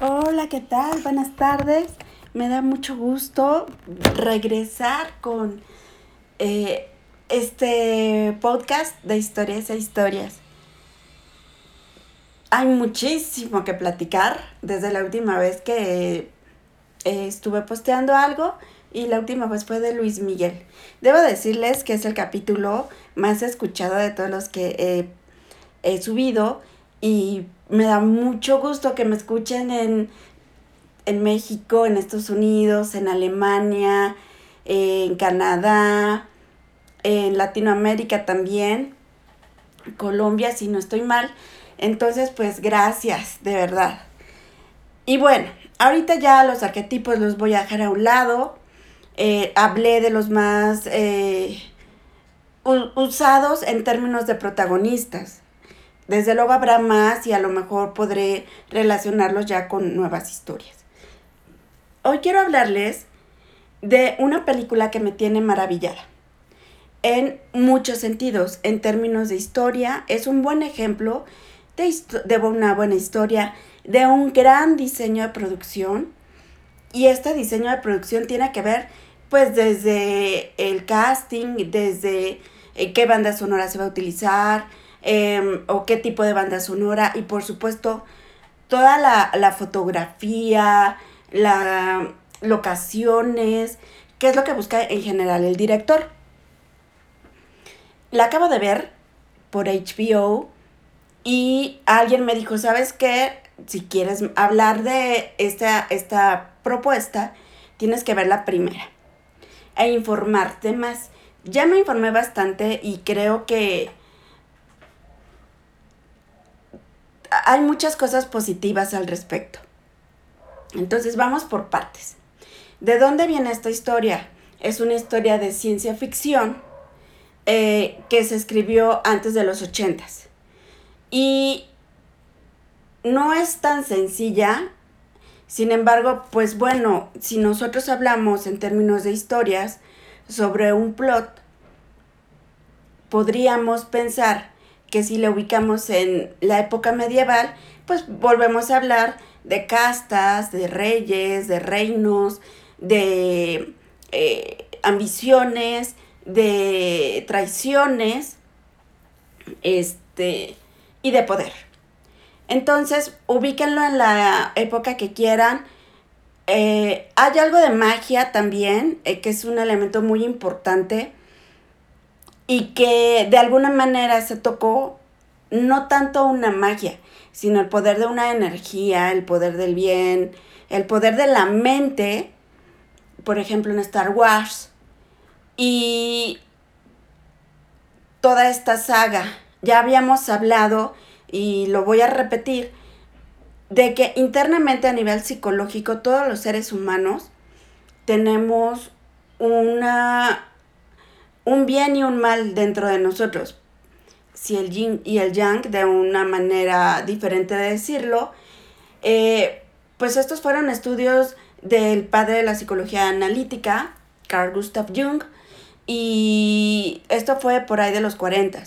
Hola, ¿qué tal? Buenas tardes. Me da mucho gusto regresar con eh, este podcast de historias e historias. Hay muchísimo que platicar desde la última vez que eh, estuve posteando algo y la última vez fue de Luis Miguel. Debo decirles que es el capítulo más escuchado de todos los que he subido y me da mucho gusto que me escuchen en, México, en Estados Unidos, en Alemania, en Canadá, en Latinoamérica también, Colombia, si no estoy mal. Entonces, pues gracias, de verdad. Y bueno, ahorita ya los arquetipos los voy a dejar a un lado. Eh, hablé de los más eh, usados en términos de protagonistas. Desde luego habrá más y a lo mejor podré relacionarlos ya con nuevas historias. Hoy quiero hablarles de una película que me tiene maravillada. En muchos sentidos, en términos de historia, es un buen ejemplo de, de una buena historia, de un gran diseño de producción. Y este diseño de producción tiene que ver pues desde el casting, desde eh, qué banda sonora se va a utilizar, Em, o qué tipo de banda sonora y por supuesto toda la, fotografía, las locaciones, qué es lo que busca en general el director. La acabo de ver por HBO y alguien me dijo, ¿sabes qué? Si quieres hablar de esta, esta propuesta, tienes que ver la primera e informarte más. Ya me informé bastante y creo que hay muchas cosas positivas al respecto. Entonces vamos por partes. ¿De dónde viene esta historia? Es una historia de ciencia ficción eh, que se escribió antes de los ochentas. Y no es tan sencilla. Sin embargo, pues bueno, si nosotros hablamos en términos de historias sobre un plot, podríamos pensar que si le ubicamos en la época medieval, pues volvemos a hablar de castas, de reyes, de reinos, de eh, ambiciones, de traiciones, este, y de poder. Entonces, ubíquenlo en la época que quieran. Eh, hay algo de magia también, eh, que es un elemento muy importante y que de alguna manera se tocó no tanto una magia, sino el poder de una energía, el poder del bien, el poder de la mente, por ejemplo en Star Wars, y toda esta saga. Ya habíamos hablado, y lo voy a repetir, de que internamente a nivel psicológico todos los seres humanos tenemos una un bien y un mal dentro de nosotros. Si el yin y el yang, de una manera diferente de decirlo, eh, pues estos fueron estudios del padre de la psicología analítica, Carl Gustav Jung, y esto fue por ahí de los 40.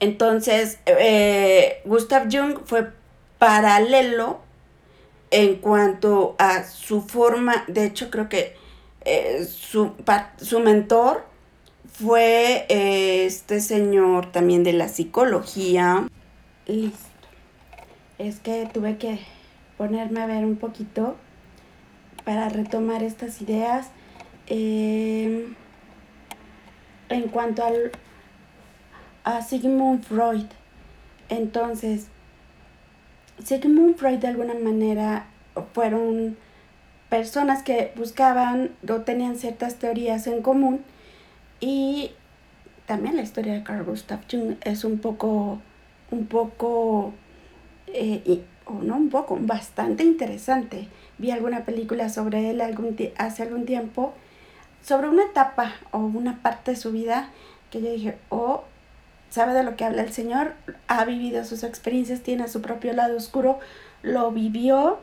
Entonces, eh, Gustav Jung fue paralelo en cuanto a su forma, de hecho creo que eh, su, su, mentor fue eh, este señor también de la psicología. Listo. Es que tuve que ponerme a ver un poquito para retomar estas ideas. Em, en cuanto al, a Sigmund Freud, entonces, Sigmund Freud de alguna manera fueron personas que buscaban o tenían ciertas teorías en común y también la historia de Carl Gustav Jung es un poco, un poco, eh, o no un poco, bastante interesante. Vi alguna película sobre él algún hace algún tiempo, sobre una etapa o una parte de su vida que yo dije, oh, sabe de lo que habla el Señor, ha vivido sus experiencias, tiene su propio lado oscuro, lo vivió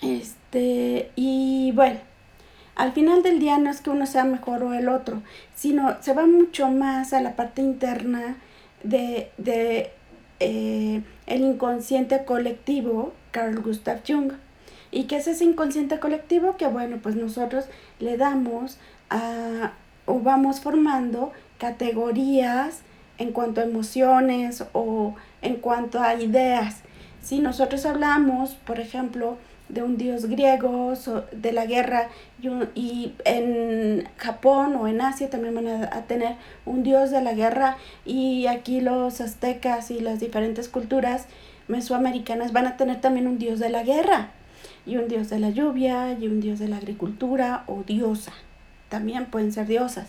este, y bueno, al final del día no es que uno sea mejor o el otro, sino se va mucho más a la parte interna de, de eh, el inconsciente colectivo Carl Gustav Jung. ¿Y qué es ese inconsciente colectivo? Que bueno, pues nosotros le damos a, o vamos formando categorías en cuanto a emociones o en cuanto a ideas. Si nosotros hablamos, por ejemplo, de un dios griego, de la guerra, y, en Japón o en Asia también van a, tener un dios de la guerra, y aquí los aztecas y las diferentes culturas mesoamericanas van a tener también un dios de la guerra, y un dios de la lluvia, y un dios de la agricultura o diosa. También pueden ser diosas.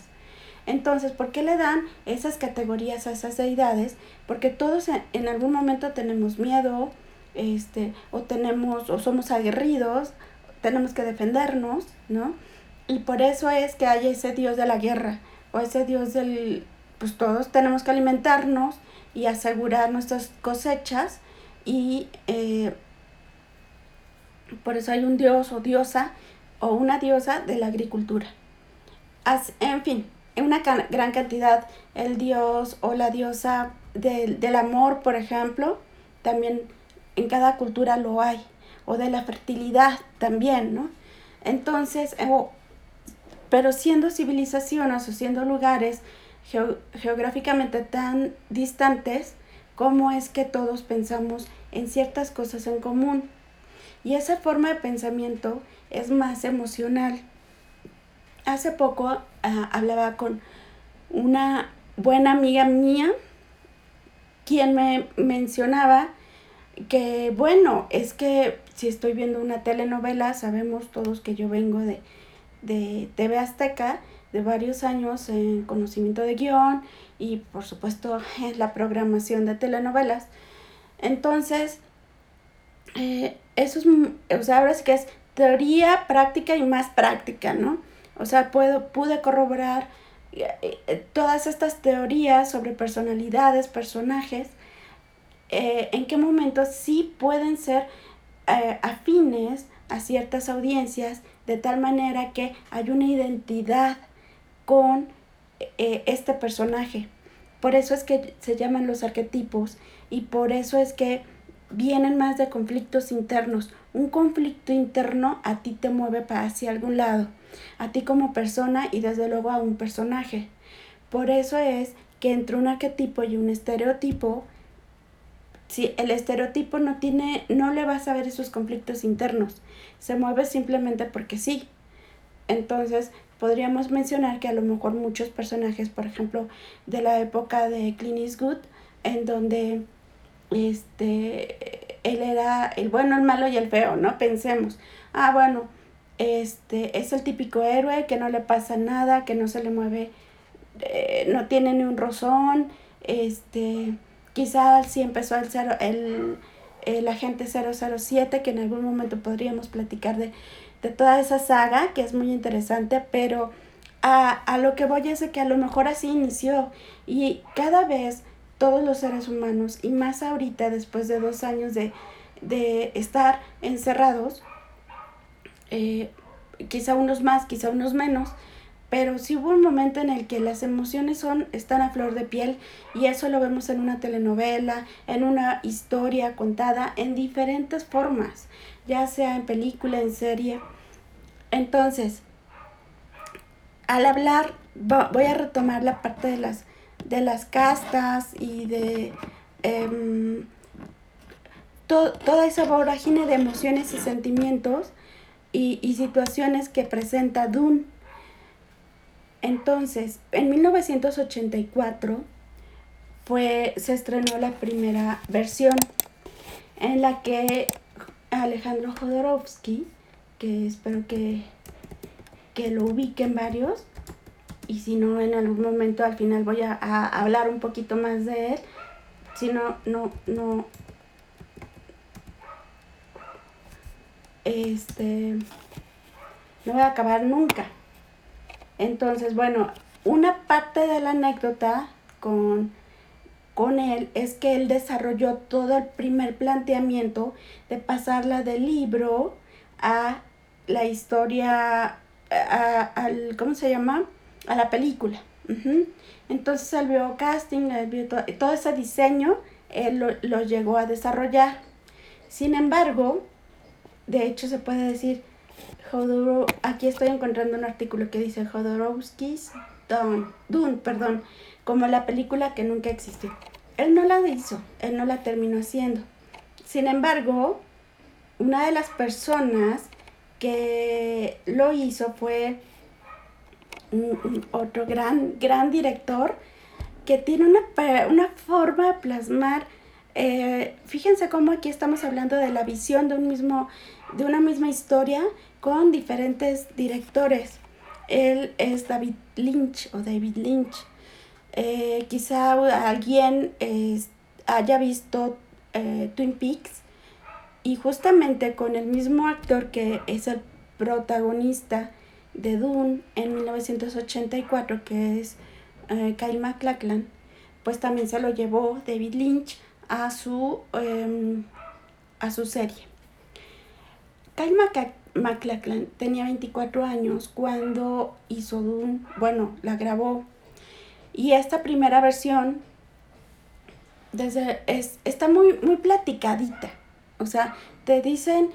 Entonces, ¿por qué le dan esas categorías a esas deidades? Porque todos en algún momento tenemos miedo, este, o tenemos, o somos aguerridos, tenemos que defendernos, ¿no? Y por eso es que hay ese Dios de la guerra, o ese Dios del, pues todos tenemos que alimentarnos y asegurar nuestras cosechas, y eh, por eso hay un Dios o diosa, o una diosa de la agricultura. en fin, en una gran cantidad, el Dios o la diosa del, del amor, por ejemplo, también en cada cultura lo hay, o de la fertilidad también, ¿no? Entonces, eh, pero siendo civilizaciones o siendo lugares geográficamente tan distantes, ¿cómo es que todos pensamos en ciertas cosas en común? Y esa forma de pensamiento es más emocional. Hace poco ah, hablaba con una buena amiga mía, quien me mencionaba que bueno, es que si estoy viendo una telenovela, sabemos todos que yo vengo de, de TV Azteca, de varios años en conocimiento de guion y por supuesto en la programación de telenovelas. Entonces, eh, eso es, o sea, ahora sí que es teoría, práctica y más práctica, ¿no? O sea, puedo, pude corroborar eh, eh, todas estas teorías sobre personalidades, personajes, eh, en qué momentos sí pueden ser eh, afines a ciertas audiencias de tal manera que hay una identidad con eh, este personaje. Por eso es que se llaman los arquetipos y por eso es que vienen más de conflictos internos. Un conflicto interno a ti te mueve hacia algún lado, a ti como persona y desde luego a un personaje. Por eso es que entre un arquetipo y un estereotipo si el estereotipo no tiene, no le vas a ver esos conflictos internos, se mueve simplemente porque sí. Entonces, podríamos mencionar que a lo mejor muchos personajes, por ejemplo, de la época de Clint Eastwood, en donde este él era el bueno, el malo y el feo, ¿no? Pensemos, ah, bueno, este es el típico héroe que no le pasa nada, que no se le mueve, eh, no tiene ni un rozón, este Quizás sí empezó el, cero, el, el agente 007, que en algún momento podríamos platicar de, toda esa saga, que es muy interesante, pero a, a, lo que voy es de que a lo mejor así inició. Y cada vez todos los seres humanos, y más ahorita después de dos años de, estar encerrados, eh, quizá unos más, quizá unos menos, pero sí hubo un momento en el que las emociones son, están a flor de piel y eso lo vemos en una telenovela, en una historia contada en diferentes formas, ya sea en película, en serie. Entonces, al hablar, voy a retomar la parte de las, de las castas y de em, toda esa vorágine de emociones y sentimientos y, y situaciones que presenta Dune entonces, en 1984 fue, se estrenó la primera versión en la que Alejandro Jodorowsky, que espero que, que lo ubiquen varios, y si no en algún momento al final voy a, a hablar un poquito más de él, si no, no, no, este, no voy a acabar nunca. Entonces, bueno, una parte de la anécdota con, con él es que él desarrolló todo el primer planteamiento de pasarla del libro a la historia, a, al, ¿cómo se llama? A la película. Entonces él vio casting, él vio todo, ese diseño él lo, llegó a desarrollar. Sin embargo, de hecho se puede decir, aquí estoy encontrando un artículo que dice Jodorowsky's Dune, Dune, perdón, como la película que nunca existió. Él no la hizo, él no la terminó haciendo. Sin embargo, una de las personas que lo hizo fue otro gran, gran director que tiene una, una forma de plasmar. Eh, fíjense cómo aquí estamos hablando de la visión de, un mismo, de una misma historia con diferentes directores. Él es David Lynch o David Lynch. Eh, quizá alguien haya visto eh, Twin Peaks y justamente con el mismo actor que es el protagonista de Dune en 1984, que es eh, Kyle MacLachlan, pues también se lo llevó David Lynch a su, em, a su serie. Kyle MacLachlan tenía 24 años cuando hizo Dune, bueno, la grabó. Y esta primera versión desde, es, está muy, muy platicadita. O sea, te dicen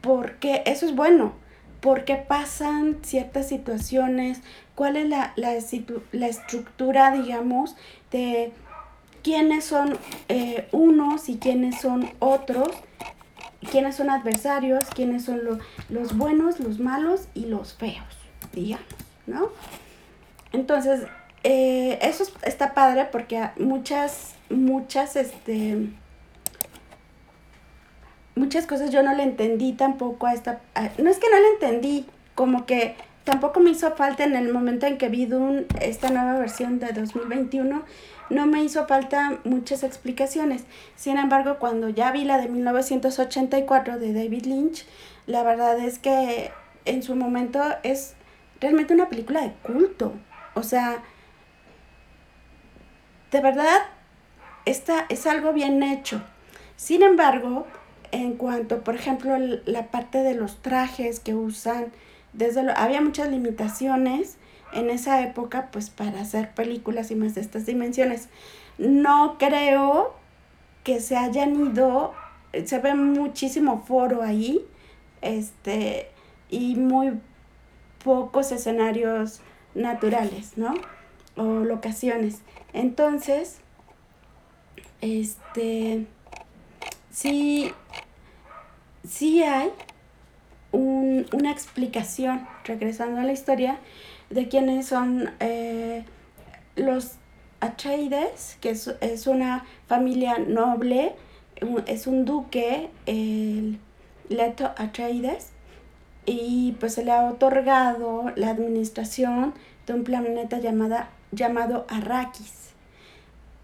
por qué, eso es bueno, por qué pasan ciertas situaciones, cuál es la, la, la estructura, digamos, de quiénes son eh, unos y quiénes son otros, quiénes son adversarios, quiénes son los buenos, los malos y los feos, digamos, ¿no? Entonces, eh, eso está padre porque muchas, muchas, este, muchas cosas yo no le entendí tampoco a esta, no es que no le entendí, como que tampoco me hizo falta en el momento en que vi Dune, esta nueva versión de 2021, no me hizo falta muchas explicaciones. Sin embargo, cuando ya vi la de 1984 de David Lynch, la verdad es que en su momento es realmente una película de culto. O sea, de verdad, esta es algo bien hecho. Sin embargo, en cuanto, por ejemplo, la parte de los trajes que usan, desde lo, había muchas limitaciones en esa época, pues para hacer películas y más de estas dimensiones. No creo que se hayan ido, se ve muchísimo foro ahí, este, y muy pocos escenarios naturales, ¿no? O locaciones. Entonces, este, sí, sí hay una explicación, regresando a la historia, de quiénes son eh, los Atreides, que es, una familia noble, es un duque, el Leto Atreides, y pues se le ha otorgado la administración de un planeta llamada, llamado Arrakis.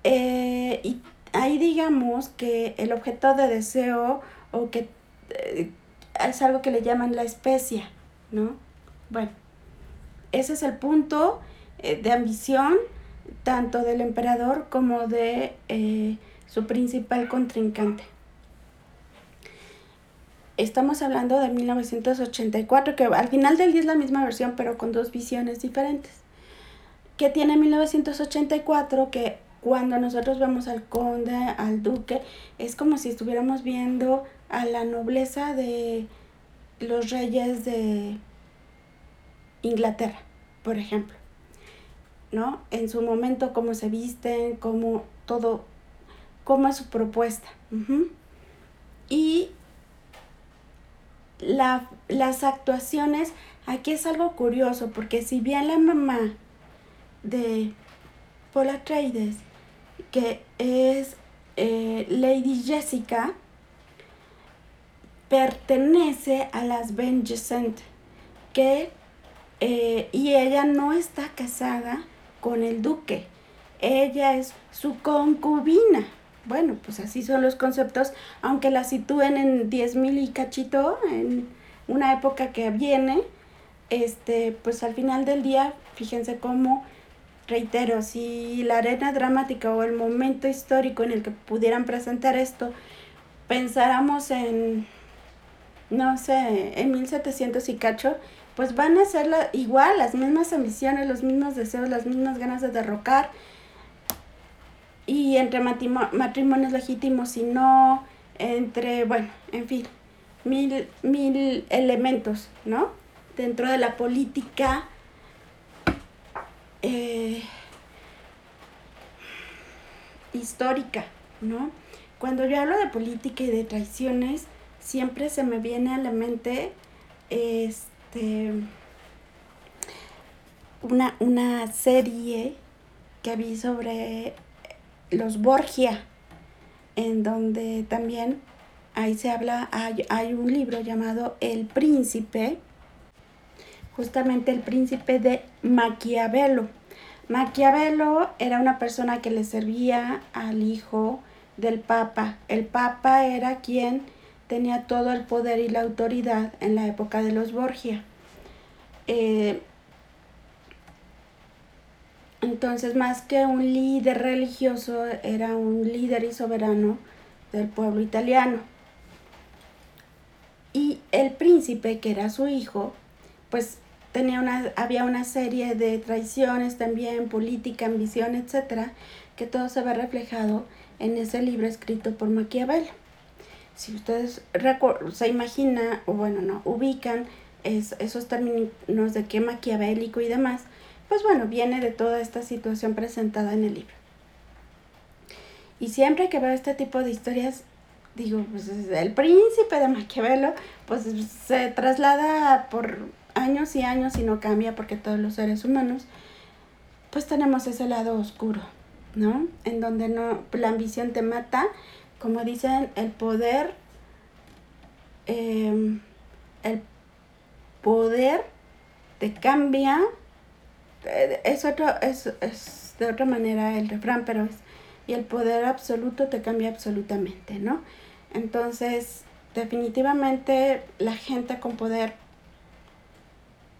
Eh, y ahí digamos que el objeto de deseo o que eh, es algo que le llaman la especia, ¿no? Bueno, ese es el punto eh, de ambición tanto del emperador como de eh, su principal contrincante. Estamos hablando de 1984, que al final del día es la misma versión, pero con dos visiones diferentes. ¿Qué tiene 1984? Que cuando nosotros vemos al conde, al duque, es como si estuviéramos viendo a la nobleza de los reyes de Inglaterra, por ejemplo. ¿No? En su momento, cómo se visten, cómo todo, cómo es su propuesta. Y la, las actuaciones, aquí es algo curioso, porque si bien la mamá de Paul Atreides que es eh, Lady Jessica, pertenece a las Ben que, eh, y ella no está casada con el duque, ella es su concubina. Bueno, pues así son los conceptos, aunque la sitúen en 10.000 y cachito, en una época que viene, este, pues al final del día, fíjense cómo reitero, si la arena dramática o el momento histórico en el que pudieran presentar esto, pensáramos en, no sé, en 1700 y cacho, pues van a ser igual, las mismas ambiciones, los mismos deseos, las mismas ganas de derrocar. y entre matrimonios legítimos y no, entre, bueno, en fin, mil, mil elementos, ¿no? Dentro de la política. Eh, histórica, ¿no? Cuando yo hablo de política y de traiciones, siempre se me viene a la mente este una, una serie que vi sobre los Borgia, en donde también ahí se habla, hay, hay un libro llamado El Príncipe, justamente el príncipe de Maquiavelo. Maquiavelo era una persona que le servía al hijo del Papa. El Papa era quien tenía todo el poder y la autoridad en la época de los Borgia. Eh, entonces, más que un líder religioso, era un líder y soberano del pueblo italiano. Y el príncipe, que era su hijo, pues tenía una, había una serie de traiciones también, política, ambición, etcétera, que todo se ve reflejado en ese libro escrito por Maquiavelo. Si ustedes se imaginan, o bueno, no, ubican esos términos de qué maquiavélico y demás, pues bueno, viene de toda esta situación presentada en el libro. Y siempre que veo este tipo de historias, digo, pues el príncipe de Maquiavelo, pues se traslada por años y años y no cambia porque todos los seres humanos, pues tenemos ese lado oscuro, ¿no? En donde no, la ambición te mata, como dicen, el poder, em, el poder te cambia, eh, es otro, es, es de otra manera el refrán, pero es, y el poder absoluto te cambia absolutamente, ¿no? Entonces, definitivamente la gente con poder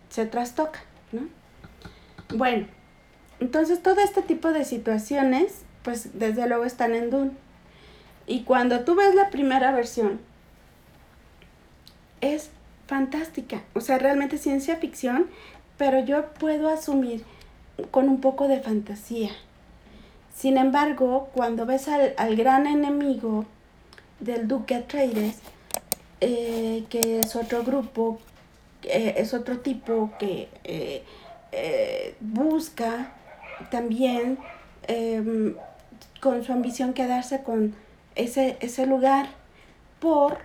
se trastoca, ¿no? Bueno, entonces todo este tipo de situaciones, pues desde luego están en Dune. Y cuando tú ves la primera versión, es fantástica. O sea, realmente ciencia ficción, pero yo puedo asumir con un poco de fantasía. Sin embargo, cuando ves al, gran enemigo del Duque Atreides, eh, que es otro grupo eh, es otro tipo que eh, eh, busca también em, con su ambición quedarse con ese, ese lugar por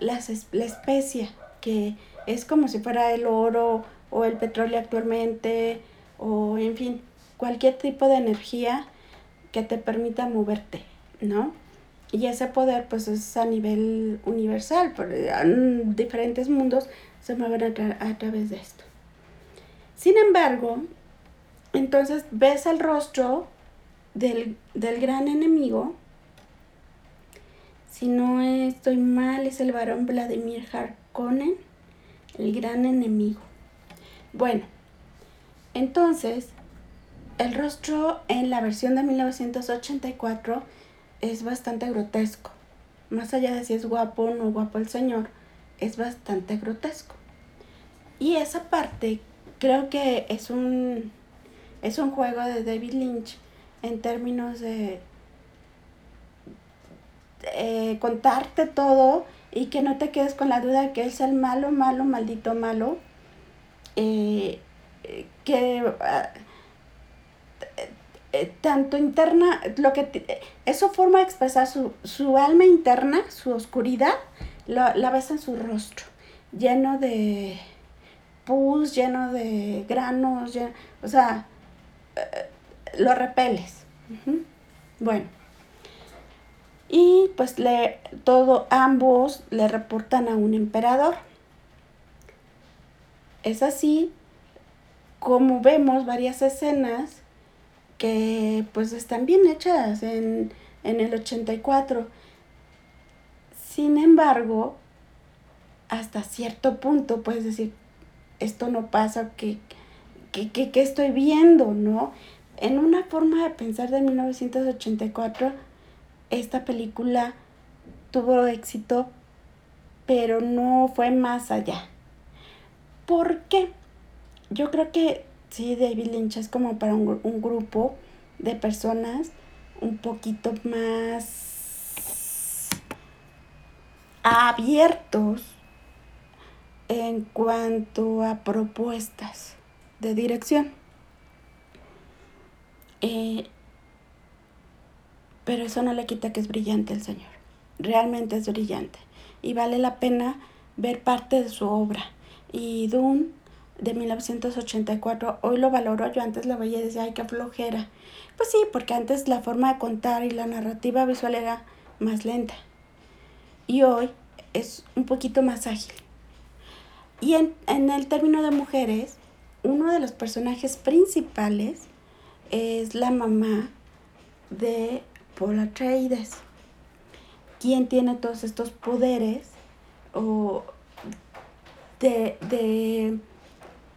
las, la especie, que es como si fuera el oro o el petróleo actualmente, o en fin, cualquier tipo de energía que te permita moverte, ¿no? Y ese poder pues es a nivel universal, diferentes mundos se mueven a, través de esto. Sin embargo, entonces ves el rostro del, gran enemigo. Si no estoy mal, es el varón Vladimir Harkonnen, el gran enemigo. Bueno, entonces, el rostro en la versión de 1984 es bastante grotesco. Más allá de si es guapo o no guapo el señor, es bastante grotesco. Y esa parte creo que es un, es un juego de David Lynch en términos de contarte todo y que no te quedes con la duda de que es el malo, malo, maldito malo. Eh, que eh, tanto interna, lo que eso forma de expresar su, su alma interna, su oscuridad, la ves en su rostro, lleno de pus, lleno de granos, o sea, eh, lo repeles. Bueno. Y pues le, todo, ambos le reportan a un emperador. Es así como vemos varias escenas que pues están bien hechas en, en el 84 sin embargo, hasta cierto punto puedes decir, esto no pasa, ¿qué, qué, estoy viendo? ¿No? En una forma de pensar de 1984, esta película tuvo éxito, pero no fue más allá. ¿Por qué? Yo creo que sí, David Lynch es como para un, un grupo de personas un poquito más abiertos en cuanto a propuestas de dirección. Eh, pero eso no le quita que es brillante el Señor. Realmente es brillante. Y vale la pena ver parte de su obra. Y Dune de 1984, hoy lo valoro, yo antes lo veía y decía, ay, qué flojera. Pues sí, porque antes la forma de contar y la narrativa visual era más lenta. Y hoy es un poquito más ágil. Y en, en el término de mujeres, uno de los personajes principales es la mamá de Paul Atreides, quien tiene todos estos poderes o de, de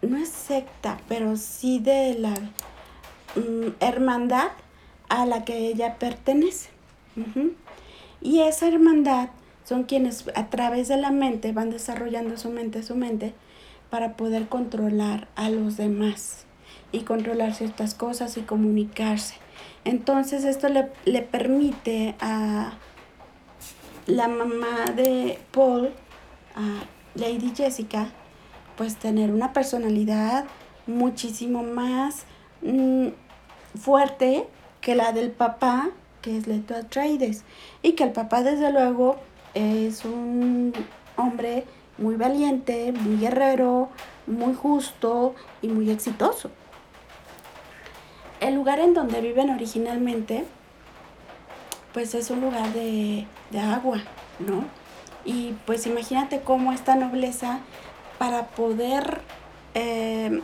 no es secta, pero sí de la mm, hermandad a la que ella pertenece. Y esa hermandad son quienes a través de la mente van desarrollando su mente, su mente, para poder controlar a los demás y controlar ciertas cosas y comunicarse. Entonces esto le, le permite a la mamá de Paul, a Lady Jessica, pues tener una personalidad muchísimo más mm, fuerte que la del papá, que es Leto Atreides. Y que el papá, desde luego, es un hombre muy valiente, muy guerrero, muy justo y muy exitoso. El lugar en donde viven originalmente, pues es un lugar de, de agua, ¿no? Y pues imagínate cómo esta nobleza para poder, eh,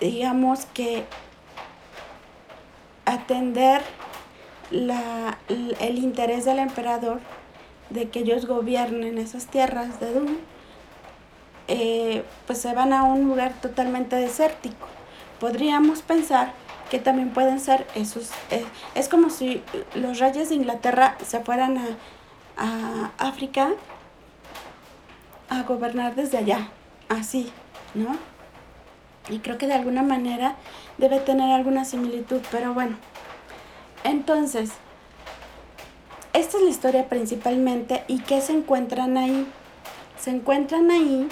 digamos que, atender la, el interés del emperador de que ellos gobiernen esas tierras de Dune, eh, pues se van a un lugar totalmente desértico. Podríamos pensar que también pueden ser esos, eh, es como si los reyes de Inglaterra se fueran a, a África a gobernar desde allá, así, ¿no? Y creo que de alguna manera debe tener alguna similitud, pero bueno. Entonces, esta es la historia principalmente y ¿qué se encuentran ahí? Se encuentran ahí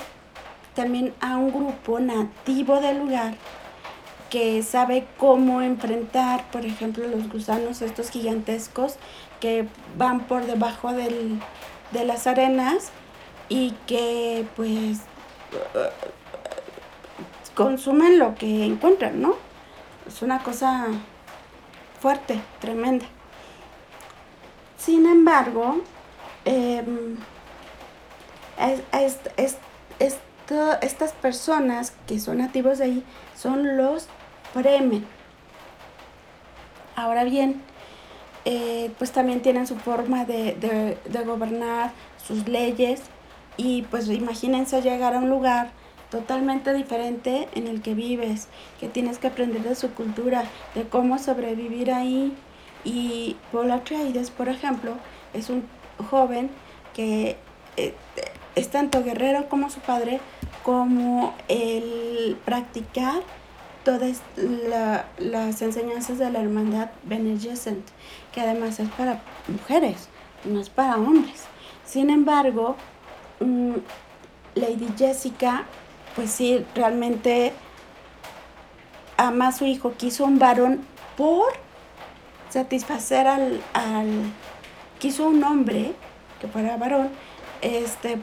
también a un grupo nativo del lugar que sabe cómo enfrentar, por ejemplo, los gusanos estos gigantescos que van por debajo del, de las arenas y que pues consumen lo que encuentran, ¿no? Es una cosa fuerte, tremenda. Sin embargo, em, estas personas que son nativos de ahí son los Fremen. Ahora bien, eh, pues también tienen su forma de, de gobernar, sus leyes, y pues imagínense llegar a un lugar totalmente diferente en el que vives, que tienes que aprender de su cultura, de cómo sobrevivir ahí. Y Paul Atreides, por ejemplo, es un joven que eh, es tanto guerrero como su padre, como el practicar todas las enseñanzas de la hermandad Bene que además es para mujeres, no es para hombres. Sin embargo, Mm, Lady Jessica, pues sí, realmente ama a su hijo, quiso un varón por satisfacer al, quiso un hombre que fuera varón, este,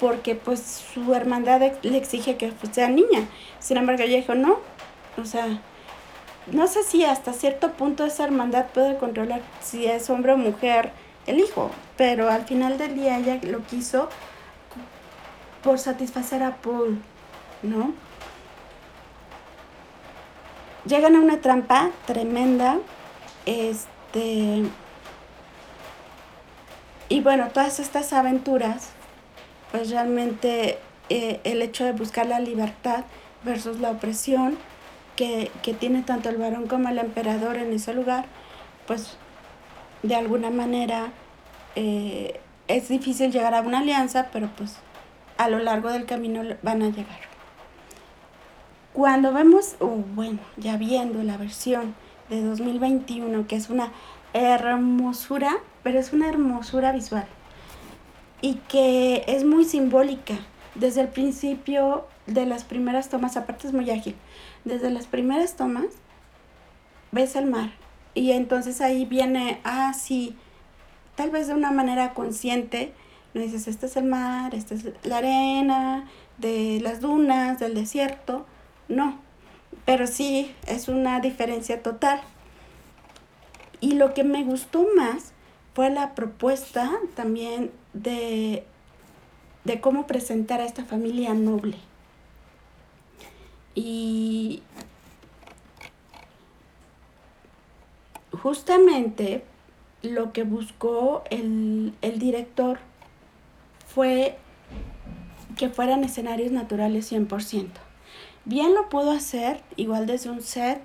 porque pues su hermandad le exige que pues, sea niña. Sin embargo, ella dijo, no, o sea, no sé si hasta cierto punto esa hermandad puede controlar si es hombre o mujer el hijo, pero al final del día ella lo quiso por satisfacer a Paul, ¿no? Llegan a una trampa tremenda, este, y bueno, todas estas aventuras, pues realmente eh, el hecho de buscar la libertad versus la opresión que, que tiene tanto el varón como el emperador en ese lugar, pues de alguna manera eh, es difícil llegar a una alianza, pero pues a lo largo del camino van a llegar. Cuando vemos, o bueno, ya viendo la versión de 2021, que es una hermosura, pero es una hermosura visual y que es muy simbólica. Desde el principio de las primeras tomas, aparte es muy ágil, desde las primeras tomas ves el mar y entonces ahí viene, ah, sí, tal vez de una manera consciente, no dices, este es el mar, esta es la arena, de las dunas, del desierto, no, pero sí es una diferencia total. Y lo que me gustó más fue la propuesta también de, de cómo presentar a esta familia noble. Y justamente lo que buscó el, el director fue que fueran escenarios naturales 100%. Bien lo pudo hacer, igual desde un set.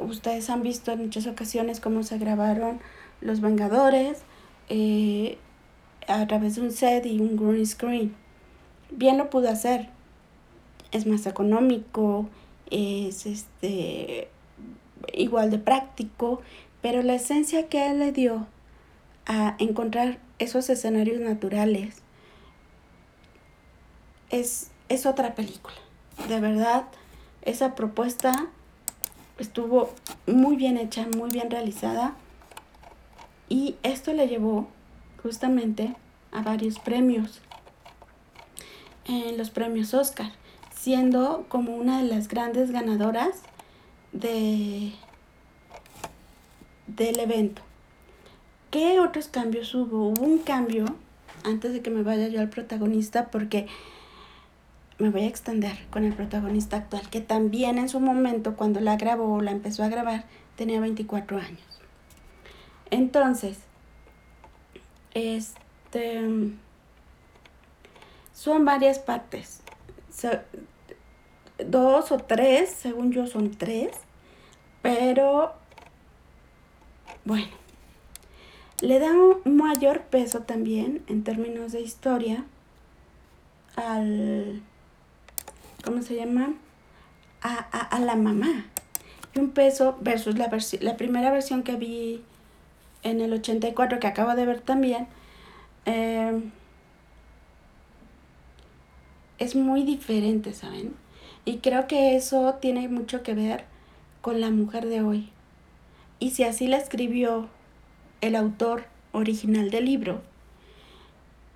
Ustedes han visto en muchas ocasiones cómo se grabaron Los Vengadores eh, a través de un set y un green screen. Bien lo pudo hacer. Es más económico, es este igual de práctico, pero la esencia que él le dio a encontrar esos escenarios naturales es, es otra película. De verdad, esa propuesta estuvo muy bien hecha, muy bien realizada. Y esto le llevó justamente a varios premios. En los premios Oscar, siendo como una de las grandes ganadoras de, del evento. ¿Qué otros cambios hubo? Hubo un cambio, antes de que me vaya yo al protagonista, porque me voy a extender con el protagonista actual, que también en su momento, cuando la grabó o la empezó a grabar, tenía 24 años. Entonces, este, son varias partes. dos o tres, según yo son tres, pero bueno, le da un mayor peso también en términos de historia al ¿cómo se llama? A, la mamá. Y un peso versus la, la primera versión que vi en el 84, que acabo de ver también, em, es muy diferente, ¿saben? Y creo que eso tiene mucho que ver con la mujer de hoy. Y si así la escribió el autor original del libro,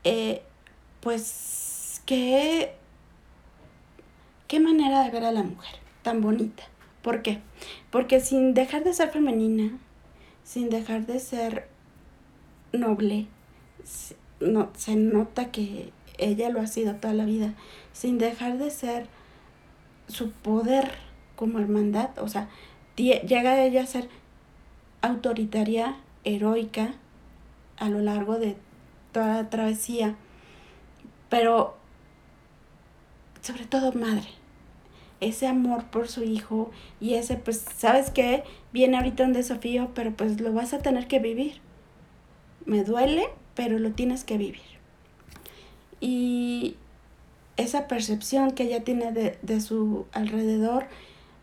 eh, pues que qué manera de ver a la mujer, tan bonita. ¿Por qué? Porque sin dejar de ser femenina, sin dejar de ser noble, no, se nota que ella lo ha sido toda la vida, sin dejar de ser su poder como hermandad, o sea, llega ella a ser autoritaria, heroica a lo largo de toda la travesía, pero sobre todo madre, ese amor por su hijo y ese, pues, ¿sabes qué? Viene ahorita un desafío, pero pues lo vas a tener que vivir. Me duele, pero lo tienes que vivir. Y esa percepción que ella tiene de, de su alrededor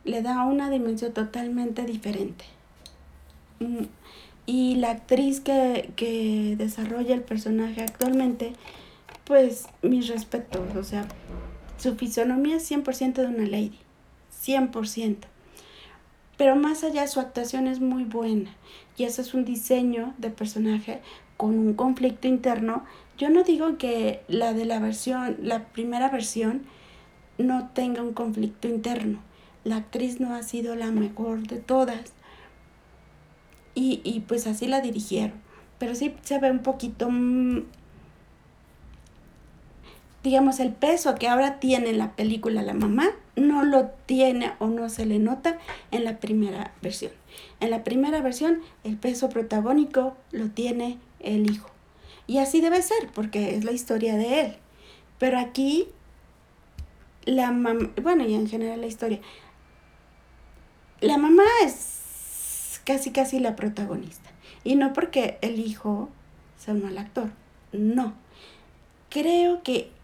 le da una dimensión totalmente diferente. Mm, y la actriz que, que desarrolla el personaje actualmente, pues mis respetos, o sea, su fisonomía es 100% de una lady, 100%. Pero más allá su actuación es muy buena y ese es un diseño de personaje con un conflicto interno. Yo no digo que la de la versión, la primera versión, no tenga un conflicto interno. La actriz no ha sido la mejor de todas. Y, y pues así la dirigieron. Pero sí se ve un poquito mm, digamos, el peso que ahora tiene la película la mamá, no lo tiene o no se le nota en la primera versión. En la primera versión, el peso protagónico lo tiene el hijo. Y así debe ser, porque es la historia de él. Pero aquí, la mamá, bueno, y en general la historia, la mamá es casi, casi la protagonista. Y no porque el hijo sea un mal actor, no. Creo que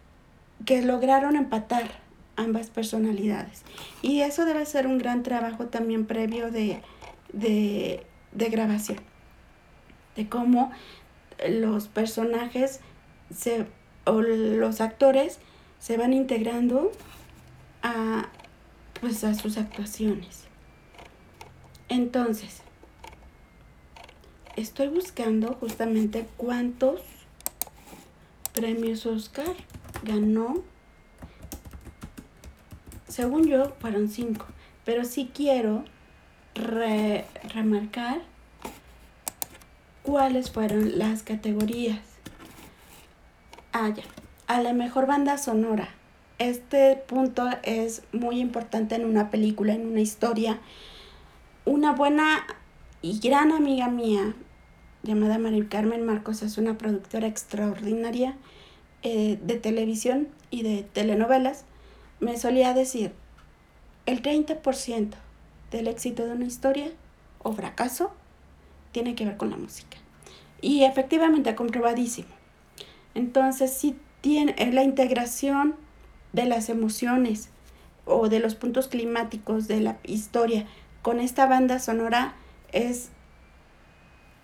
que lograron empatar ambas personalidades. Y eso debe ser un gran trabajo también previo de, de, de grabación, de cómo los personajes se, o los actores se van integrando a, pues, a sus actuaciones. Entonces, estoy buscando justamente cuántos premios Oscar ganó. Según yo, fueron cinco. Pero sí quiero remarcar cuáles fueron las categorías. Ah. A la mejor banda sonora. Este punto es muy importante en una película, en una historia. Una buena y gran amiga mía, llamada María Carmen Marcos, es una productora extraordinaria eh, de televisión y de telenovelas. Me solía decir, el 30% del éxito de una historia o fracaso tiene que ver con la música. Y efectivamente, comprobadísimo. Entonces, si tiene la integración de las emociones o de los puntos climáticos de la historia con esta banda sonora es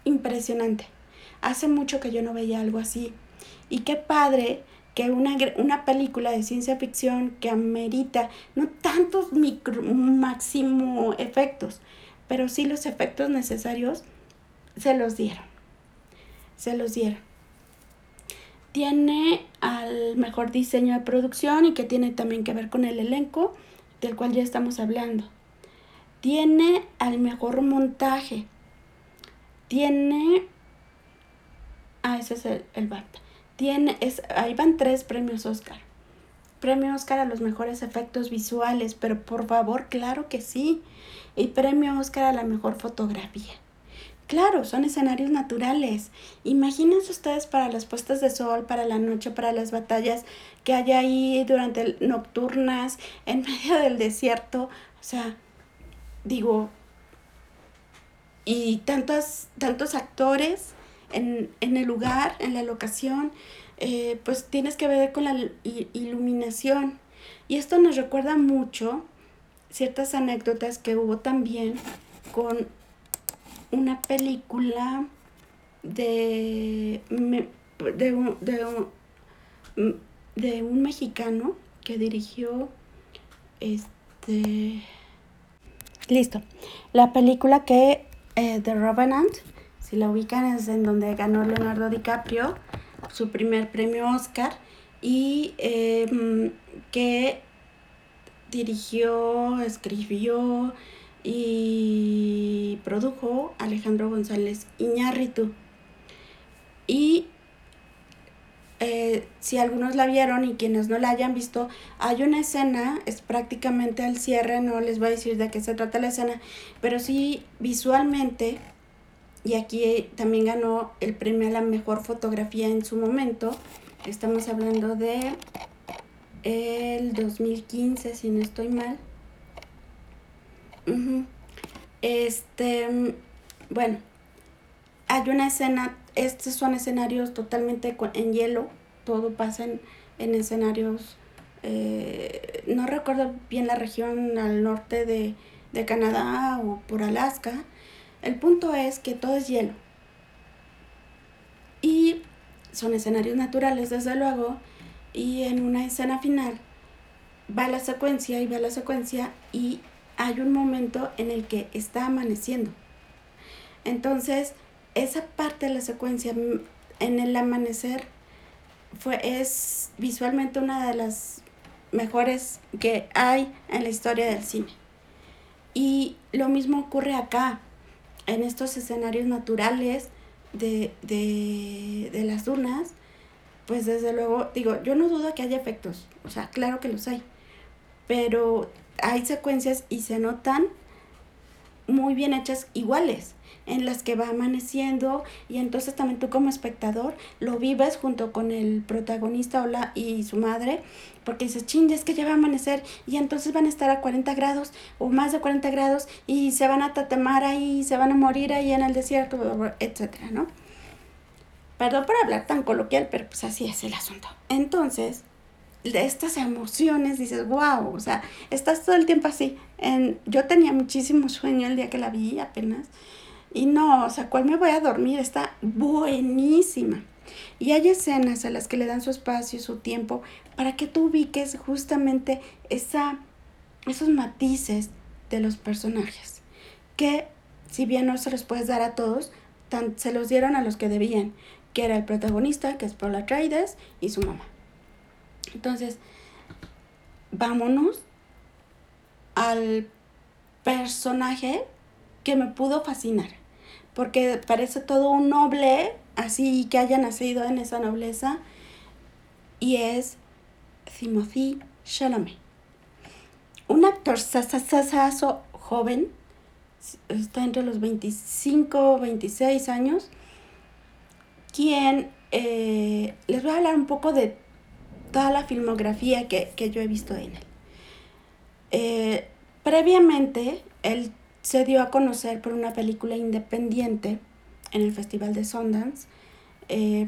impresionante. Hace mucho que yo no veía algo así. Y qué padre que una, una película de ciencia ficción que amerita no tantos micro, máximo efectos, pero sí los efectos necesarios, se los dieron. Se los dieron. Tiene al mejor diseño de producción y que tiene también que ver con el elenco del cual ya estamos hablando. Tiene al mejor montaje. Tiene... Ah, ese es el, el tiene, es, ahí van tres premios Oscar. Premio Oscar a los mejores efectos visuales, pero por favor, claro que sí. Y premio Oscar a la mejor fotografía. Claro, son escenarios naturales. Imagínense ustedes para las puestas de sol, para la noche, para las batallas que hay ahí durante nocturnas, en medio del desierto. O sea, digo, y tantos, tantos actores en, el lugar, en la locación, eh, pues tienes que ver con la iluminación. Y esto nos recuerda mucho ciertas anécdotas que hubo también con una película de, de, un, de, un, mexicano que dirigió este listo la película que eh, The Revenant si la ubican es en donde ganó Leonardo DiCaprio su primer premio Oscar y em, que dirigió, escribió y produjo Alejandro González Iñárritu. Y eh, si algunos la vieron y quienes no la hayan visto, hay una escena, es prácticamente al cierre, no les voy a decir de qué se trata la escena, pero sí visualmente y aquí también ganó el premio a la mejor fotografía en su momento. Estamos hablando de el 2015, si no estoy mal. Este, bueno, hay una escena, estos son escenarios totalmente en hielo, todo pasa en, escenarios, eh, no recuerdo bien la región al norte de, de Canadá o por Alaska, el punto es que todo es hielo. Y son escenarios naturales, desde luego. Y en una escena final va la secuencia y va la secuencia y hay un momento en el que está amaneciendo. Entonces, esa parte de la secuencia en el amanecer fue, es visualmente una de las mejores que hay en la historia del cine. Y lo mismo ocurre acá en estos escenarios naturales de, las dunas, pues desde luego, digo, yo no dudo que haya efectos, o sea, claro que los hay, pero hay secuencias y se notan muy bien hechas iguales en las que va amaneciendo y entonces también tú como espectador lo vives junto con el protagonista o y su madre porque dices, ching, es que ya va a amanecer y entonces van a estar a 40 grados o más de 40 grados y se van a tatemar ahí, se van a morir ahí en el desierto, etcétera, ¿no? Perdón por hablar tan coloquial, pero pues así es el asunto. Entonces, de estas emociones, dices, wow, o sea, estás todo el tiempo así. En, yo tenía muchísimo sueño el día que la vi apenas. Y no, o sea, ¿cuál me voy a dormir? Está buenísima. Y hay escenas a las que le dan su espacio, su tiempo, para que tú ubiques justamente esa, esos matices de los personajes. Que si bien no se los puedes dar a todos, tan, se los dieron a los que debían, que era el protagonista, que es Paula Traides, y su mamá. Entonces, vámonos al personaje que me pudo fascinar, porque parece todo un noble, así que haya nacido en esa nobleza, y es Timothy Chalamet. Un actor sasasaso joven, está entre los 25, 26 años, quien eh, les voy a hablar un poco de toda la filmografía que, yo he visto en él. Eh, previamente, él se dio a conocer por una película independiente en el Festival de Sundance eh,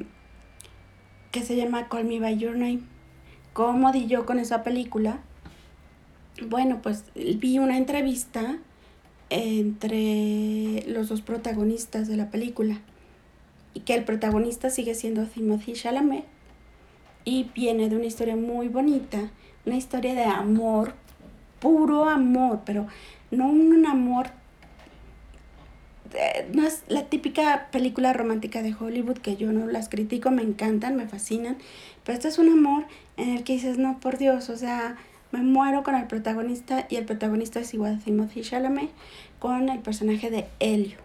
que se llama Call Me By Your Name. ¿Cómo di yo con esa película? Bueno, pues vi una entrevista entre los dos protagonistas de la película y que el protagonista sigue siendo Timothy Chalamet y viene de una historia muy bonita, una historia de amor, puro amor, pero no un amor, eh, no es la típica película romántica de Hollywood que yo no las critico, me encantan, me fascinan, pero este es un amor en el que dices, no, por Dios, o sea, me muero con el protagonista y el protagonista es igual a Timothy Chalamet con el personaje de Helio,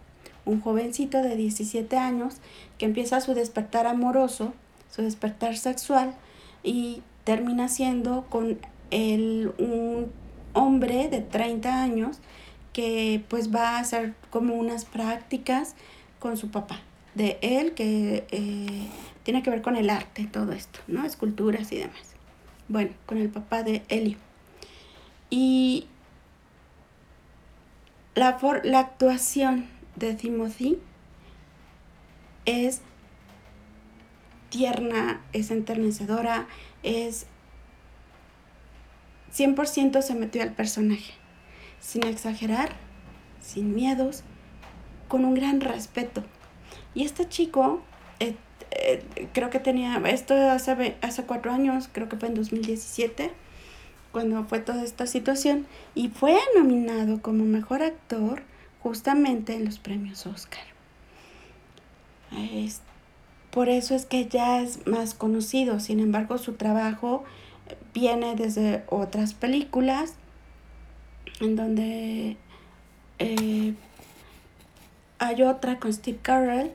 un jovencito de 17 años que empieza su despertar amoroso su despertar sexual y termina siendo con el, un hombre de 30 años que pues va a hacer como unas prácticas con su papá de él que eh, tiene que ver con el arte, todo esto, ¿no? Esculturas y demás. Bueno, con el papá de Elio. Y la, la actuación de Timothy es tierna, es enternecedora, es 100% se metió al personaje, sin exagerar, sin miedos, con un gran respeto. Y este chico, eh, eh, creo que tenía, esto hace, hace cuatro años, creo que fue en 2017, cuando fue toda esta situación, y fue nominado como mejor actor justamente en los premios Oscar. Este, por eso es que ya es más conocido. Sin embargo, su trabajo viene desde otras películas en donde eh, hay otra con Steve Carell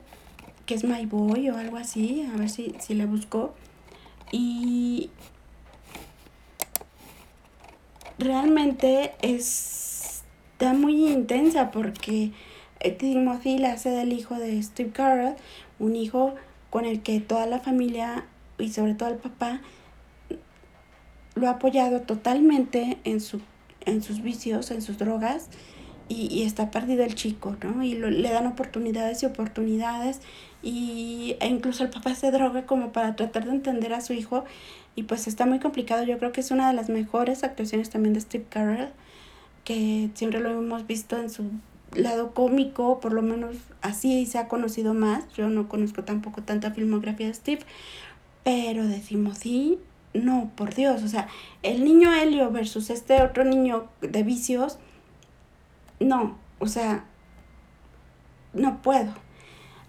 que es My Boy o algo así, a ver si, si le busco. Y realmente está muy intensa porque Timothy la hace del hijo de Steve Carell, un hijo con el que toda la familia y sobre todo el papá lo ha apoyado totalmente en, su, en sus vicios, en sus drogas, y, está perdido el chico, ¿no? Y le dan oportunidades y oportunidades, y, e incluso el papá se droga como para tratar de entender a su hijo, y pues está muy complicado. Yo creo que es una de las mejores actuaciones también de Steve Carell, que siempre lo hemos visto en su lado cómico, por lo menos así se ha conocido más. Yo no conozco tampoco tanta filmografía de Steve, pero decimos sí, no, por Dios, o sea, el niño Helio versus este otro niño de vicios, no, o sea, no puedo.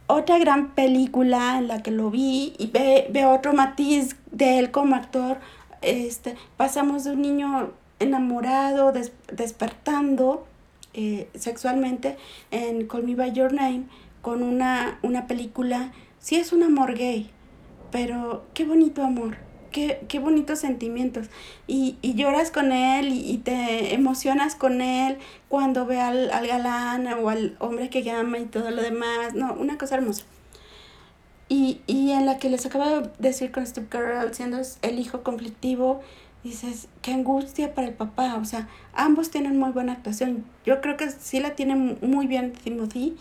Otra gran película en la que lo vi y ve, otro matiz de él como actor, este, pasamos de un niño enamorado, despertando, eh, sexualmente en Call Me By Your Name con una, una película, sí es un amor gay, pero qué bonito amor, qué, qué bonitos sentimientos. Y, y lloras con él y, te emocionas con él cuando ve al, al galán o al hombre que llama y todo lo demás. No, una cosa hermosa. Y, y en la que les acabo de decir con Steve Carell, siendo el hijo conflictivo, dices, qué angustia para el papá. O sea, ambos tienen muy buena actuación. Yo creo que sí la tiene muy bien Timothy,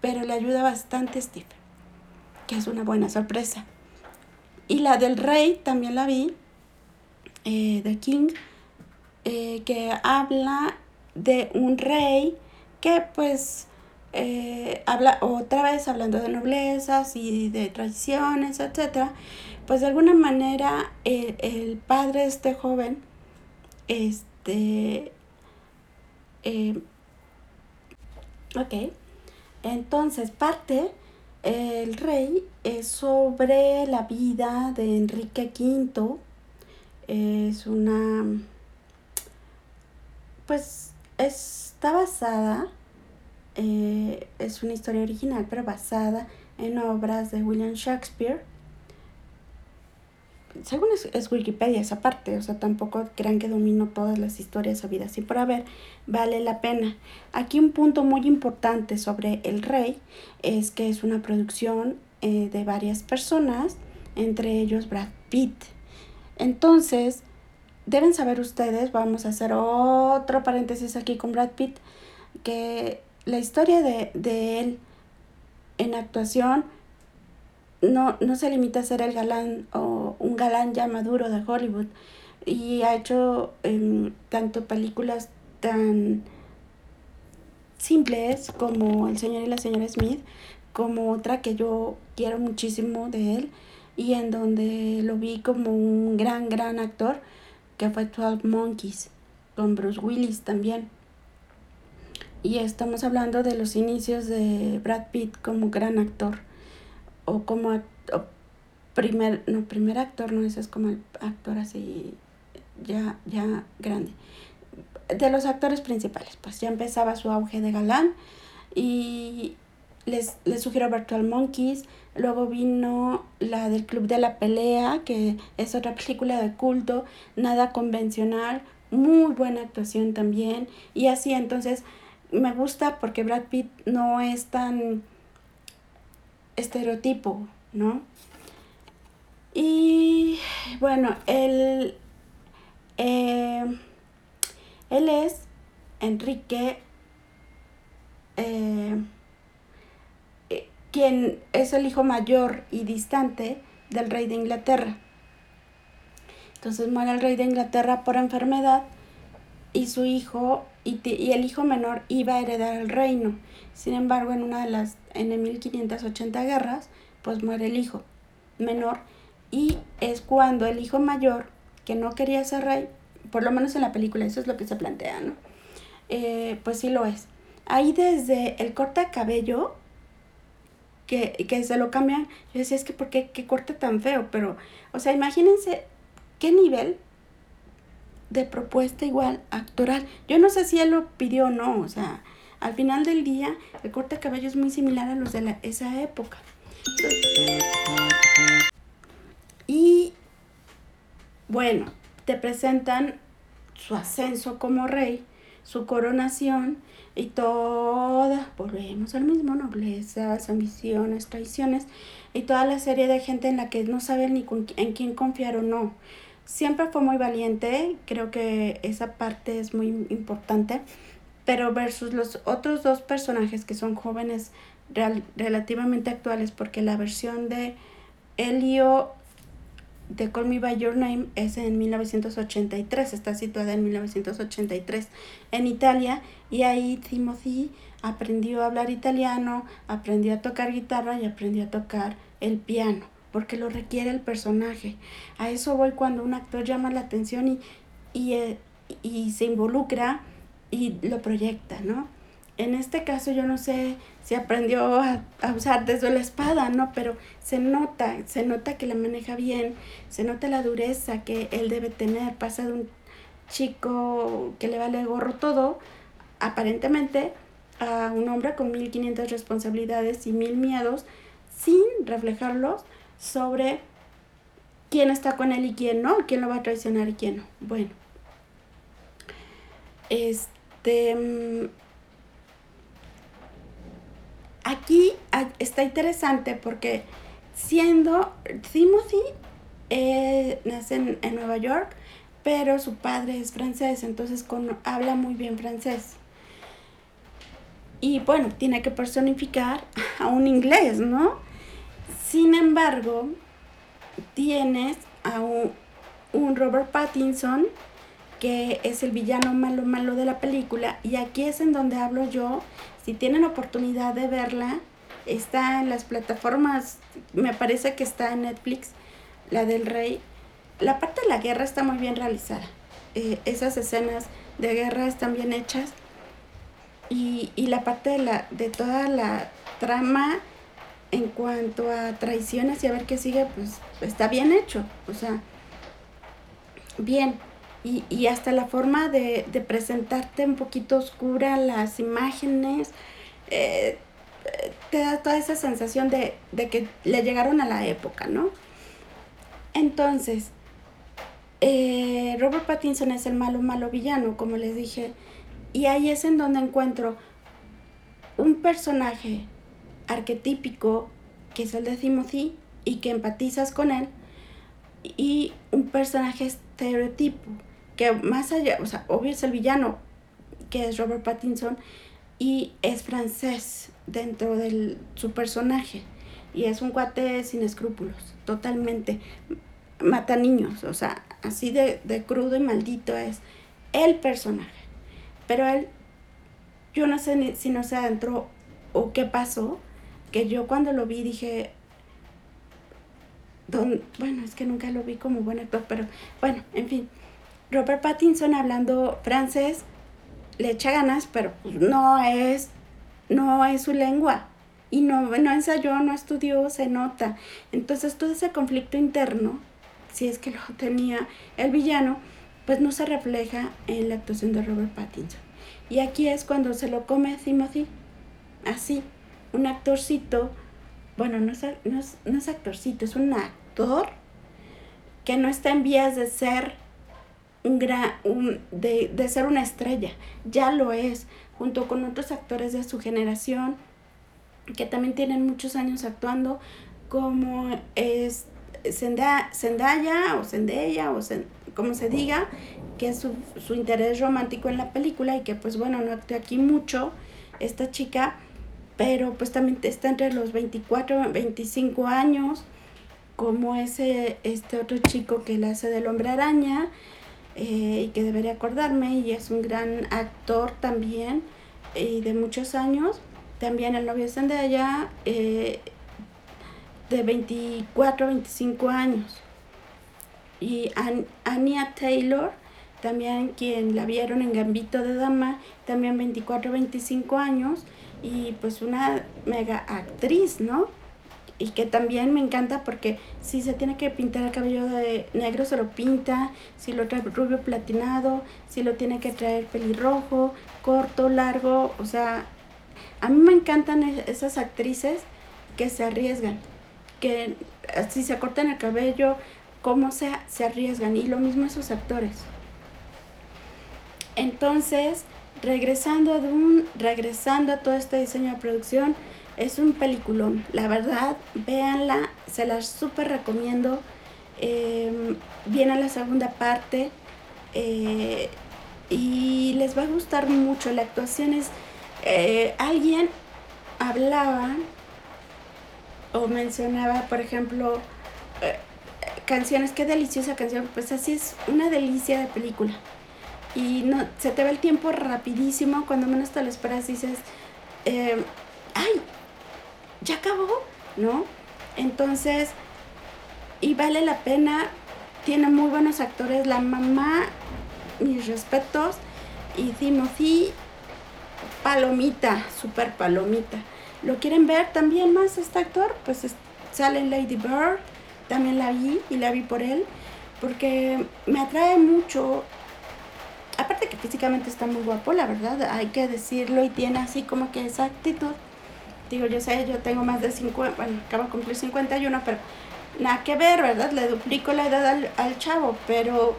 pero le ayuda bastante Steve, que es una buena sorpresa. Y la del rey también la vi. eh, The King, eh, que habla de un rey que pues eh, habla otra vez hablando de noblezas y de tradiciones, etcétera, pues de alguna manera el, padre de este joven, este, eh, ok, entonces parte el rey es sobre la vida de Enrique V, es una, pues está basada eh, es una historia original, pero basada en obras de William Shakespeare. Según es, Wikipedia esa parte, o sea, tampoco crean que domino todas las historias habidas y por haber, vale la pena. Aquí un punto muy importante sobre El Rey es que es una producción eh, de varias personas, entre ellos Brad Pitt. Entonces, deben saber ustedes, vamos a hacer otro paréntesis aquí con Brad Pitt, que la historia de, él en actuación no, no se limita a ser el galán o un galán ya maduro de Hollywood y ha hecho em, tanto películas tan simples como El señor y la señora Smith, como otra que yo quiero muchísimo de él y en donde lo vi como un gran, gran actor, que fue 12 Monkeys, con Bruce Willis también. Y estamos hablando de los inicios de Brad Pitt como gran actor. O como primer, no, primer actor, no, ese es como el actor así ya, ya grande. De los actores principales, pues ya empezaba su auge de galán. Y les, les sugiero Virtual Monkeys. Luego vino la del Club de la Pelea, que es otra película de culto, nada convencional, muy buena actuación también. Y así entonces me gusta porque Brad Pitt no es tan estereotipo, ¿no? Y bueno, él, eh, él es Enrique, eh, quien es el hijo mayor y distante del rey de Inglaterra. Entonces muere el rey de Inglaterra por enfermedad y su hijo y, y, el hijo menor iba a heredar el reino. Sin embargo, en una de las, en el 1580 guerras, pues muere el hijo menor y es cuando el hijo mayor, que no quería ser rey, por lo menos en la película, eso es lo que se plantea, ¿no? Eh, pues sí lo es. Ahí desde el corte de cabello, que, que se lo cambian, yo decía, es que ¿por qué, qué corte tan feo? Pero, o sea, imagínense qué nivel de propuesta igual actoral. Yo no sé si él lo pidió o no, o sea, al final del día el corte de cabello es muy similar a los de la, esa época. Y bueno, te presentan su ascenso como rey, su coronación y toda, volvemos al mismo, noblezas, ambiciones, traiciones y toda la serie de gente en la que no saben ni en quién confiar o no siempre fue muy valiente, creo que esa parte es muy importante, pero versus los otros dos personajes que son jóvenes relativamente actuales, porque la versión de Elio de Call Me By Your Name es en 1983, está situada en 1983 en Italia y ahí Timothy aprendió a hablar italiano, aprendió a tocar guitarra y aprendió a tocar el piano porque lo requiere el personaje. A eso voy cuando un actor llama la atención y, y, eh, y se involucra y lo proyecta, ¿no? En este caso yo no sé si aprendió a, usar desde la espada, ¿no? Pero se nota, se nota que la maneja bien, se nota la dureza que él debe tener. Pasa de un chico que le vale gorro todo, aparentemente, a un hombre con 1500 responsabilidades y mil miedos, sin reflejarlos sobre quién está con él y quién no, quién lo va a traicionar y quién no. Bueno, este. Mm, aquí está interesante porque siendo Timothy eh, nace en, Nueva York, pero su padre es francés, entonces con, habla muy bien francés. Y bueno, tiene que personificar a un inglés, ¿no? Sin embargo, tienes a un, un Robert Pattinson que es el villano malo malo de la película y aquí es en donde hablo yo. Si tienen oportunidad de verla está en las plataformas me parece que está en Netflix la del rey. La parte de la guerra está muy bien realizada. Eh, esas escenas de guerra están bien hechas. Y, y la parte de la de toda la trama en cuanto a traiciones y a ver qué sigue pues está bien hecho o sea bien y, y hasta la forma de, de, presentarte un poquito oscura las imágenes, eh, te da toda esa sensación de, de, que le llegaron a la época, ¿no? Entonces, eh, Robert Pattinson es el malo, malo villano, como les dije, y ahí es en donde encuentro un personaje arquetípico, que es el de Timothy, y que empatizas con él, y un personaje estereotipo, que más allá, o sea, obvio es el villano, que es Robert Pattinson, y es francés dentro de su personaje. Y es un cuate sin escrúpulos, totalmente. Mata niños, o sea, así de, de crudo y maldito es el personaje. Pero él, yo no sé ni, si no se adentró o qué pasó, que yo cuando lo vi dije, don, bueno, es que nunca lo vi como buen actor, pero bueno, en fin, Robert Pattinson hablando francés le echa ganas, pero pues no es, no es su lengua. Y no, no ensayó, no estudió, se nota. Entonces todo ese conflicto interno, si es que lo tenía el villano, pues no se refleja en la actuación de Robert Pattinson. Y aquí es cuando se lo come Timothy, así, un actorcito, bueno, no es, no es, no es actorcito, es un actor que no está en vías de ser un gran, un, de, de ser una estrella, ya lo es, junto con otros actores de su generación que también tienen muchos años actuando, como es Zendaya o Zendaya o como se diga, que es su, su, interés romántico en la película y que pues bueno, no actúa aquí mucho esta chica, pero pues también está entre los 24, 25 años, como ese este otro chico que le hace del hombre araña, eh, y que debería acordarme y es un gran actor también y de muchos años. También el novio de Zendaya eh, de 24, 25 años. Y Anya Taylor, también quien la vieron en Gambito de Dama, también 24, 25 años y pues una mega actriz, ¿no? y que también me encanta porque si se tiene que pintar el cabello de negro se lo pinta, si lo trae rubio platinado, si lo tiene que traer pelirrojo, corto, largo, o sea, a mí me encantan esas actrices que se arriesgan, que si se cortan el cabello, cómo se, se arriesgan y lo mismo esos actores. Entonces, regresando, un, regresando a todo este diseño de producción, es un peliculón, la verdad, véanla, se las súper recomiendo. Eh, viene la segunda parte eh, y les va a gustar mucho. La actuación es, eh, alguien hablaba o mencionaba, por ejemplo, eh, canciones, qué deliciosa canción, pues así es una delicia de película. Y no, se te va el tiempo rapidísimo, cuando menos te lo esperas dices, eh, ay, ya acabó, ¿no? Entonces, y vale la pena, tiene muy buenos actores, la mamá, mis respetos, y Timothy, palomita, super palomita. ¿Lo quieren ver también más este actor? Pues sale Lady Bird, también la vi y la vi por él, porque me atrae mucho. Físicamente está muy guapo, la verdad, hay que decirlo, y tiene así como que esa actitud digo, yo sé, yo tengo más de 50, bueno, acabo de cumplir 51, pero nada que ver, ¿verdad? Le duplico la edad al, al chavo, pero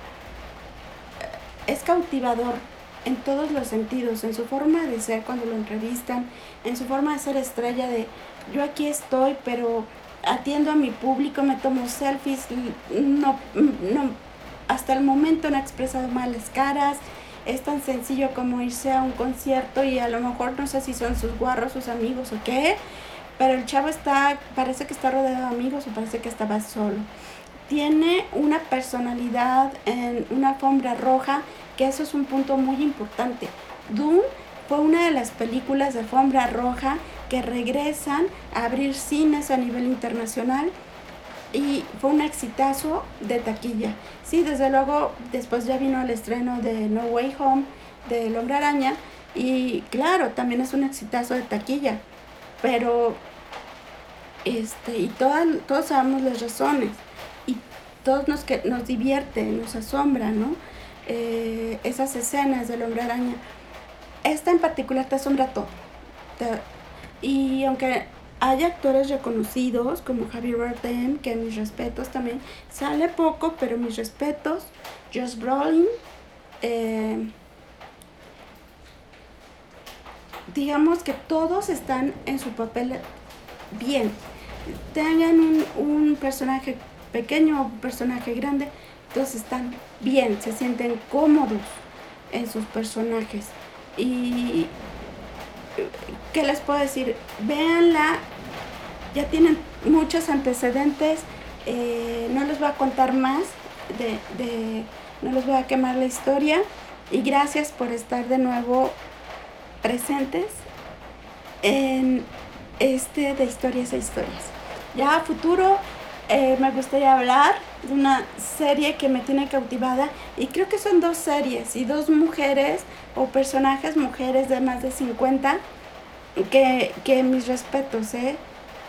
eh, es cautivador en todos los sentidos, en su forma de ser cuando lo entrevistan, en su forma de ser estrella de yo aquí estoy, pero atiendo a mi público, me tomo selfies, no, no, hasta el momento no ha expresado malas caras, es tan sencillo como irse a un concierto y a lo mejor no sé si son sus guarros, sus amigos o qué, pero el chavo está, parece que está rodeado de amigos o parece que estaba solo. tiene una personalidad en una alfombra roja, que eso es un punto muy importante. Dune fue una de las películas de alfombra roja que regresan a abrir cines a nivel internacional y fue un exitazo de taquilla. Sí, desde luego, después ya vino el estreno de No Way Home, de El Hombre Araña, y claro, también es un exitazo de taquilla, pero, este, y todas, todos sabemos las razones, y todos nos, que, nos divierte, nos asombra, ¿no? Eh, esas escenas del Hombre Araña. Esta en particular te asombra todo. y aunque hay actores reconocidos como Javier Bardem, que mis respetos también, sale poco, pero mis respetos, Josh Brolin, eh, digamos que todos están en su papel bien. Tengan un, un personaje pequeño o un personaje grande, todos están bien, se sienten cómodos en sus personajes. Y ¿qué les puedo decir? Véanla, ya tienen muchos antecedentes, eh, no les voy a contar más, de, de, no les voy a quemar la historia y gracias por estar de nuevo presentes en este de historias e historias. Ya a futuro eh, me gustaría hablar de una serie que me tiene cautivada y creo que son dos series y dos mujeres o personajes mujeres de más de 50 que, que mis respetos, ¿eh?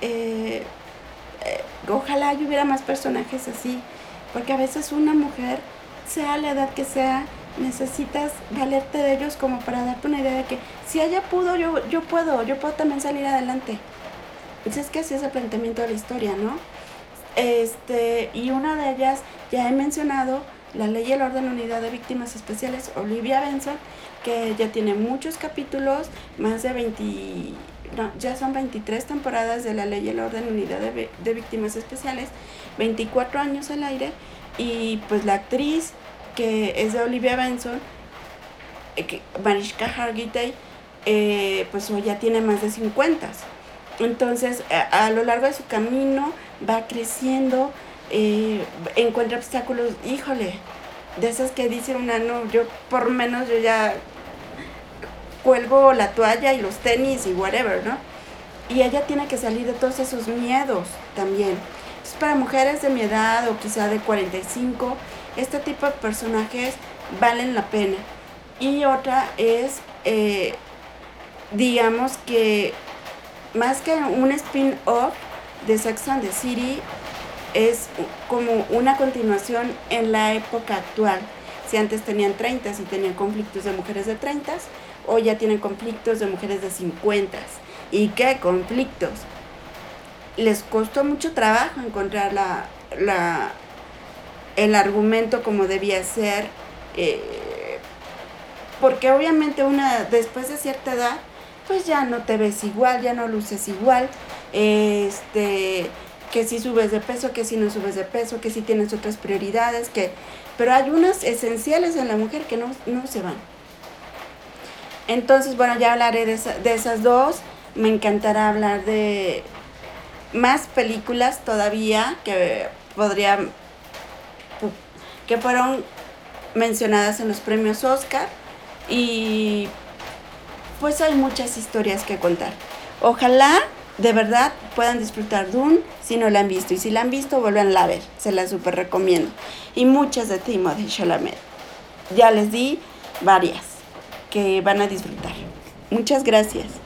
Eh, ojalá hubiera más personajes así, porque a veces una mujer, sea la edad que sea, necesitas valerte de ellos como para darte una idea de que si ella pudo, yo, yo puedo, yo puedo también salir adelante. Entonces es que así es el planteamiento de la historia, ¿no? Este, y una de ellas, ya he mencionado, la ley y el orden unidad de víctimas especiales, Olivia Benson, que ya tiene muchos capítulos, más de 20, no, ya son 23 temporadas de la ley y el orden unidad de, de víctimas especiales, 24 años al aire, y pues la actriz que es de Olivia Benson, eh, Mariska Hargitay, eh, pues ya tiene más de 50. Entonces, a, lo largo de su camino va creciendo, eh, encuentra obstáculos, híjole, de esas que dice una, no, yo por menos yo ya cuelgo la toalla y los tenis y whatever, ¿no? Y ella tiene que salir de todos esos miedos también. Entonces, para mujeres de mi edad o quizá de 45, este tipo de personajes valen la pena. Y otra es, eh, digamos que más que un spin-off de Sex and the City, es como una continuación en la época actual. Si antes tenían 30, si tenían conflictos de mujeres de 30, o ya tienen conflictos de mujeres de 50. ¿Y qué conflictos? Les costó mucho trabajo encontrar la, la el argumento como debía ser, eh, porque obviamente una después de cierta edad pues ya no te ves igual, ya no luces igual, este, que si subes de peso, que si no subes de peso, que si tienes otras prioridades, que, pero hay unas esenciales en la mujer que no, se van. Entonces, bueno, ya hablaré de, de esas dos. Me encantará hablar de más películas todavía que podría que fueron mencionadas en los premios Oscar y pues hay muchas historias que contar. Ojalá de verdad puedan disfrutar Dune si no la han visto. Y si la han visto, vuelvan a ver. Se la super recomiendo. Y muchas de Timothée Chalamet. Ya les di varias que van a disfrutar. Muchas gracias.